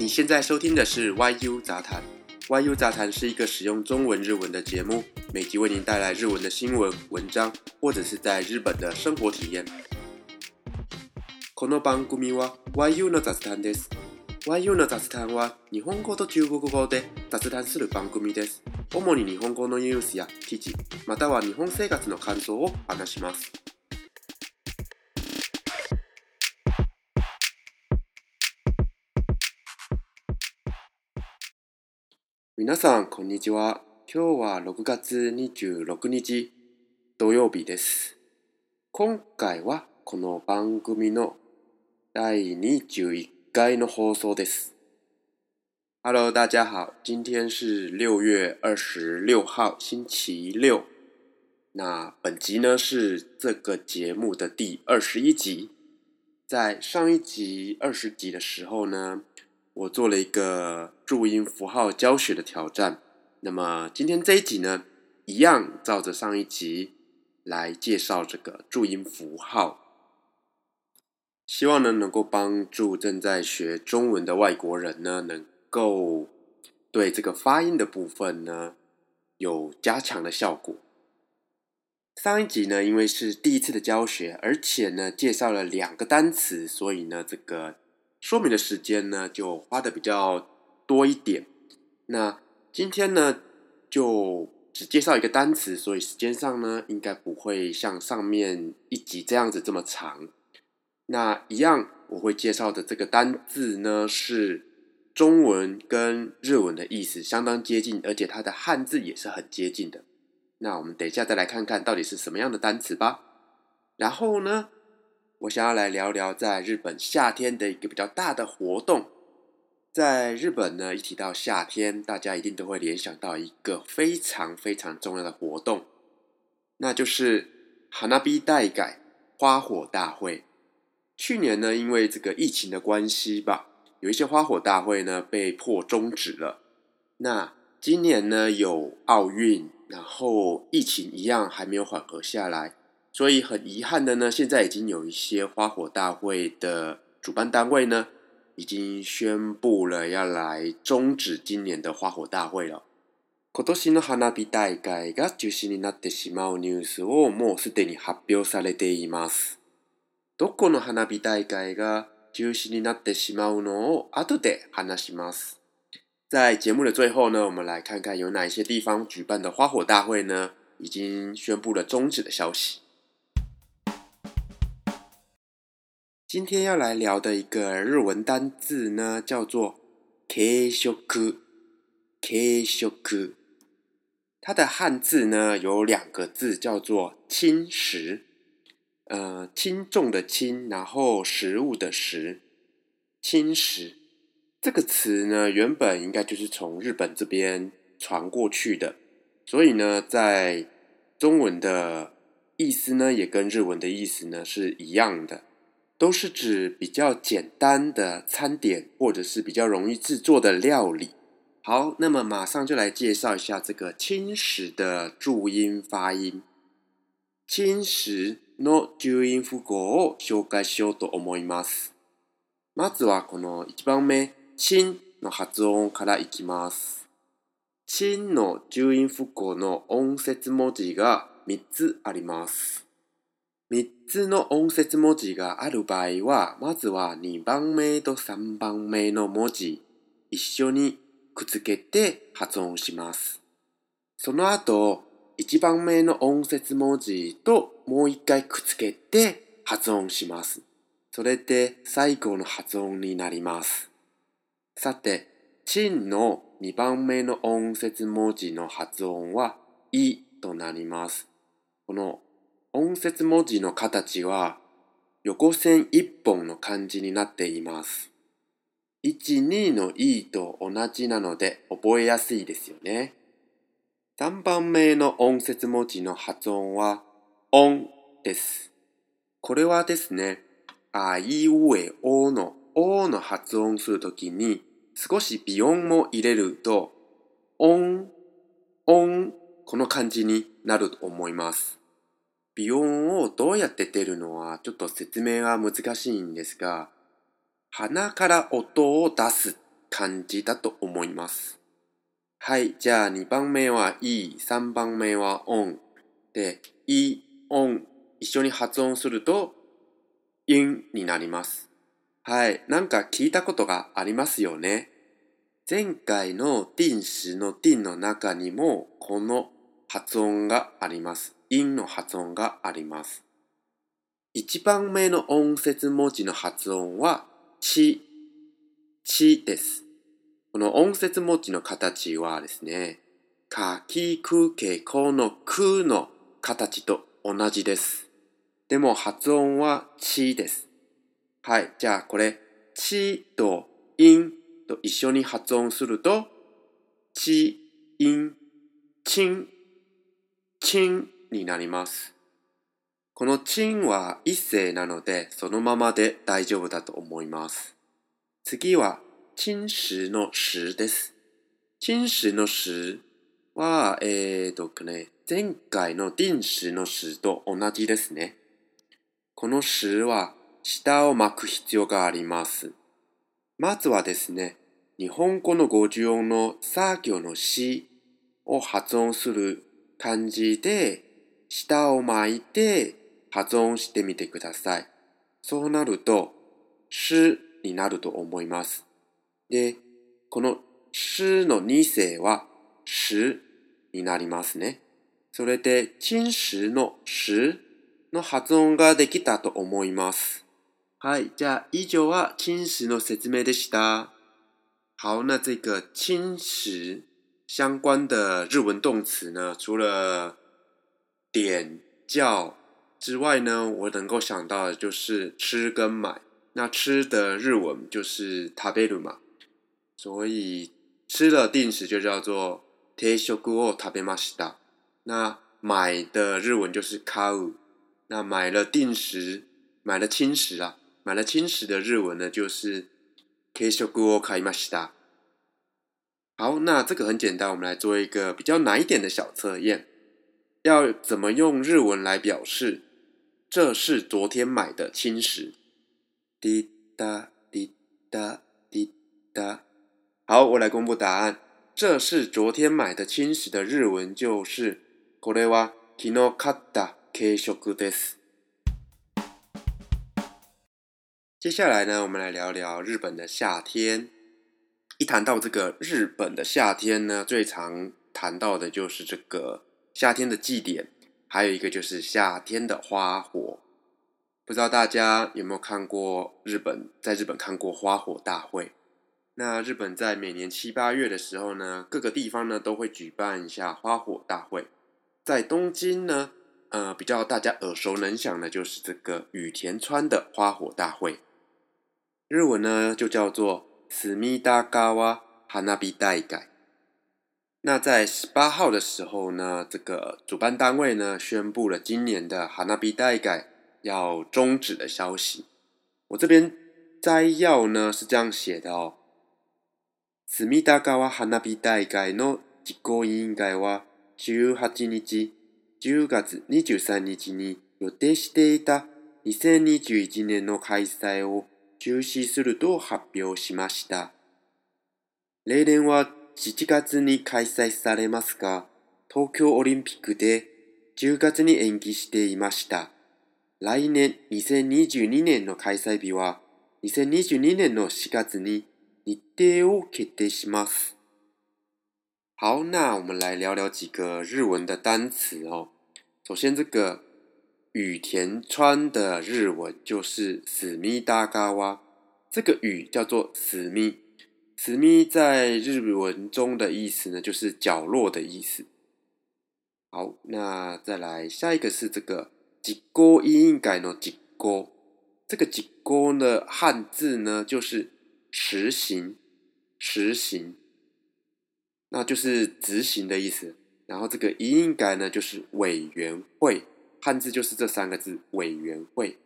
你现在收听的是 YU 杂谈。YU 杂谈是一个使用中文、日文的节目，每集为您带来日文的新闻、文章，或者是在日本的生活体验。この番組は YU の雑談です。YU の雑談は日本語と中国語で雑談する番組です。主に日本語のニュースや記事、または日本生活の感想を話します。皆さん、こんにちは。今日は6月26日土曜日です。今回はこの番組の第21回の放送です。Hello，大家好，今天是6月26号，星期六。那本集呢是这个节目的第二十一集。在上一集二十集的时候呢，我做了一个注音符号教学的挑战，那么今天这一集呢，一样照着上一集来介绍这个注音符号，希望呢能够帮助正在学中文的外国人呢，能够对这个发音的部分呢有加强的效果。上一集呢，因为是第一次的教学，而且呢介绍了两个单词，所以呢这个。说明的时间呢，就花的比较多一点。那今天呢，就只介绍一个单词，所以时间上呢，应该不会像上面一集这样子这么长。那一样，我会介绍的这个单字呢，是中文跟日文的意思相当接近，而且它的汉字也是很接近的。那我们等一下再来看看到底是什么样的单词吧。然后呢？我想要来聊聊在日本夏天的一个比较大的活动。在日本呢，一提到夏天，大家一定都会联想到一个非常非常重要的活动，那就是花比代改花火大会。去年呢，因为这个疫情的关系吧，有一些花火大会呢被迫终止了。那今年呢，有奥运，然后疫情一样还没有缓和下来。所以很遗憾的呢，现在已经有一些花火大会的主办单位呢，已经宣布了要来终止今年的花火大会了。今年的花火大会が中止になってしまうニュースをもうすでに発表されています。どこの花火大会が中止になってしまうのを後で話します。在节目的最后呢，我们来看看有哪些地方举办的花火大会呢，已经宣布了终止的消息。今天要来聊的一个日文单字呢，叫做“ k k k s h s h o k 它的汉字呢有两个字，叫做“侵蚀”。呃，轻重的“轻”，然后食物的“食”。侵蚀这个词呢，原本应该就是从日本这边传过去的，所以呢，在中文的意思呢，也跟日文的意思呢是一样的。都是指比较简单的餐点，或者是比较容易制作的料理。好，那么马上就来介绍一下这个侵蚀的注音发音。侵蚀の注音符号を紹介しようと思います。まずはこの一番目、チの発音からいきます。チの注音符号の音節文字が3つあります。3つの音節文字がある場合は、まずは2番目と3番目の文字、一緒にくっつけて発音します。その後、1番目の音節文字ともう1回くっつけて発音します。それで最後の発音になります。さて、チンの2番目の音節文字の発音は、いとなります。この音節文字の形は横線一本の漢字になっています。12の E と同じなので覚えやすいですよね。3番目の音節文字の発音は音です。これはですね、あいうえおのおの発音するときに少し微音も入れると音、音、この漢字になると思います。鼻音をどうやって出るのはちょっと説明は難しいんですが、鼻から音を出す感じだと思います。はい、じゃあ2番目は E、3番目は ON。で、E、ON 一緒に発音すると、インになります。はい、なんか聞いたことがありますよね。前回のディン氏のディンの中にもこの発音があります。の発音があります。一番目の音節文字の発音は、ち、ちです。この音節文字の形はですね、かきくけこのくの形と同じです。でも発音はちです。はい、じゃあこれ、ちと陰と一緒に発音すると、ち、ん、ちん、ちんになります。このチンは一声なのでそのままで大丈夫だと思います。次は、チン蚀の詩です。チン蚀の詩は、えーとね、前回のン蚀の詩と同じですね。この詩は下を巻く必要があります。まずはですね、日本語の語十音の作業の詩を発音する感じで舌を巻いて発音してみてください。そうなると、しになると思います。で、このしの二声はしになりますね。それで、んしのしの発音ができたと思います。はい、じゃあ以上はんしの説明でした。好，那这个侵蚀相关的日文动词呢，除了点叫之外呢，我能够想到的就是吃跟买。那吃的日文就是食べる嘛，所以吃了定食就叫做テシオグオタベル那买的日文就是カウ，那买了定食，买了轻食啊，买了轻食的日文呢就是ケシオグオカイマ好，那这个很简单，我们来做一个比较难一点的小测验。要怎么用日文来表示？这是昨天买的青石。滴答滴答滴答。好，我来公布答案。这是昨天买的青石的日文就是“これわ昨日買った青石です”。接下来呢，我们来聊聊日本的夏天。一谈到这个日本的夏天呢，最常谈到的就是这个。夏天的祭典，还有一个就是夏天的花火。不知道大家有没有看过日本？在日本看过花火大会？那日本在每年七八月的时候呢，各个地方呢都会举办一下花火大会。在东京呢，呃，比较大家耳熟能详的，就是这个羽田川的花火大会。日文呢就叫做“隅田川花火大会”。那在十八号的时候呢，这个主办单位呢宣布了今年的哈纳比大概要终止的消息。我这边摘要呢是这样写的哦：，滋米川哈那比大改の実行委員会は十八日十月二十三日に予定していた二千二十一年の開催を中止すると発表しました。レーは。7月に開催されますが、東京オリンピックで10月に延期していました。来年2022年の開催日は2022年の4月に日程を決定します。好，那我们来聊聊几个日文的单词哦。首先，这个雨田川的日文就是死咪大嘎哇，这个雨叫做死咪，此咪在日文中的意思呢，就是角落的意思。好，那再来下一个是这个“吉锅”，一应改呢“吉锅”。这个“吉锅”呢，汉字呢就是“实行”，“实行”，那就是执行的意思。然后这个“一应改”呢，就是委员会，汉字就是这三个字“委员会”。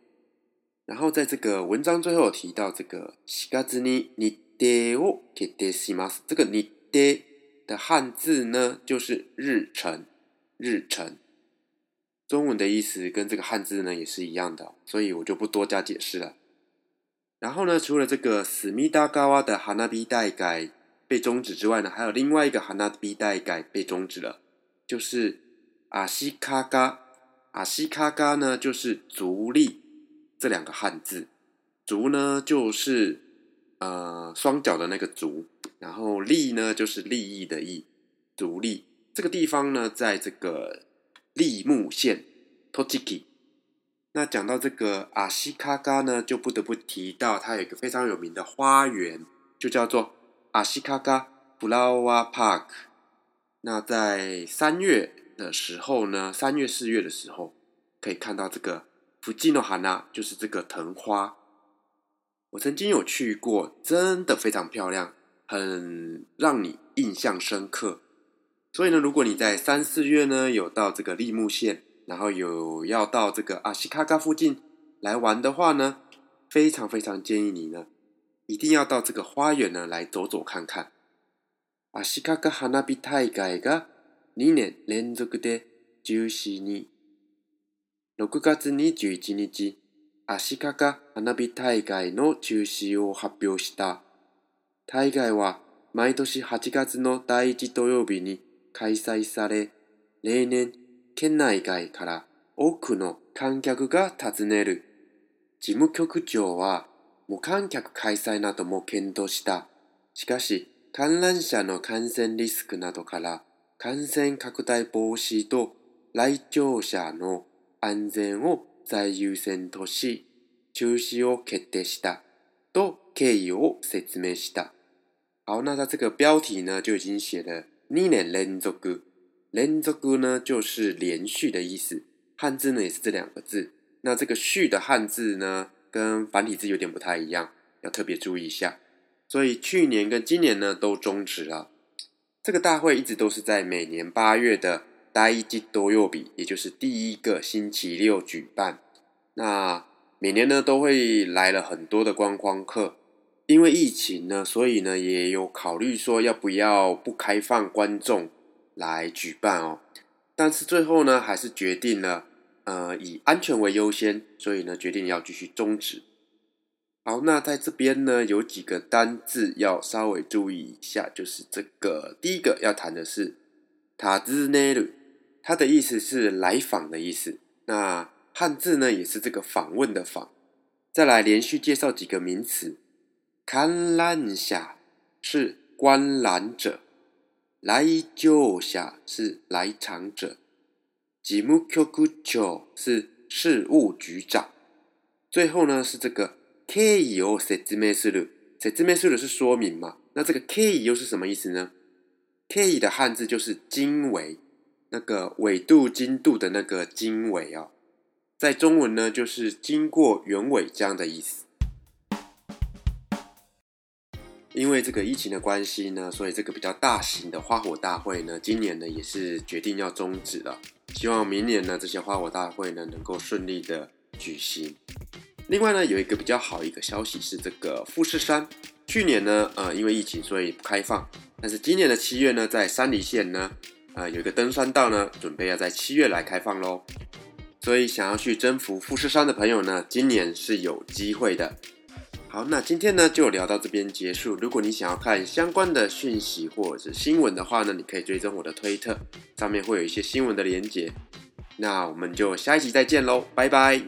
然后在这个文章最后提到这个“西嘎兹尼”，尼 dayo k e t 这个 d a 的汉字呢，就是日程，日程。中文的意思跟这个汉字呢也是一样的，所以我就不多加解释了。然后呢，除了这个史密达嘎瓦的哈娜比代改被终止之外呢，还有另外一个哈娜比代改被终止了，就是阿西卡嘎。阿西卡嘎呢，就是足利这两个汉字。足呢，就是。呃，双脚的那个足，然后利呢，就是利益的益，足利这个地方呢，在这个利木县 t o c h i k i 那讲到这个阿西卡加呢，就不得不提到它有一个非常有名的花园，就叫做阿西卡加布 l 瓦 u w Park。那在三月的时候呢，三月四月的时候，可以看到这个弗吉诺哈呢，就是这个藤花。我曾经有去过，真的非常漂亮，很让你印象深刻。所以呢，如果你在三四月呢有到这个利木县，然后有要到这个阿西卡卡附近来玩的话呢，非常非常建议你呢，一定要到这个花园呢来走走看看。阿西卡卡花畑太がえが二年連続でジュシに六月二十一日足利花火大会の中止を発表した。大会は毎年8月の第1土曜日に開催され、例年県内外から多くの観客が訪ねる。事務局長は無観客開催なども検討した。しかし、観覧車の感染リスクなどから感染拡大防止と来場者の安全を在優先投資中止を決定した」と経緯を説明した。啊，我们看这个标题呢，就已经写了“二年連続ぐ”。连続ぐ呢，就是连续的意思，汉字呢也是这两个字。那这个续的汉字呢，跟繁体字有点不太一样，要特别注意一下。所以去年跟今年呢都终止了。这个大会一直都是在每年八月的。待一季多又比，也就是第一个星期六举办。那每年呢都会来了很多的观光客，因为疫情呢，所以呢也有考虑说要不要不开放观众来举办哦。但是最后呢还是决定了，呃，以安全为优先，所以呢决定要继续终止。好，那在这边呢有几个单字要稍微注意一下，就是这个第一个要谈的是塔兹内鲁。它的意思是来访的意思。那汉字呢，也是这个访问的访。再来连续介绍几个名词：看览下是观览者，来就下是来场者，吉木桥局长是事务局长。最后呢是这个 Kyo 设 s 描述的设置描述的是说明嘛？那这个 Kyo 是什么意思呢 k y 的汉字就是经纬。那个纬度、经度的那个经纬啊，在中文呢就是经过原纬这样的意思。因为这个疫情的关系呢，所以这个比较大型的花火大会呢，今年呢也是决定要终止了。希望明年呢，这些花火大会呢能够顺利的举行。另外呢，有一个比较好一个消息是，这个富士山去年呢，呃，因为疫情所以不开放，但是今年的七月呢，在山梨县呢。呃，有一个登山道呢，准备要在七月来开放喽，所以想要去征服富士山的朋友呢，今年是有机会的。好，那今天呢就聊到这边结束。如果你想要看相关的讯息或者是新闻的话呢，你可以追踪我的推特，上面会有一些新闻的连结。那我们就下一集再见喽，拜拜。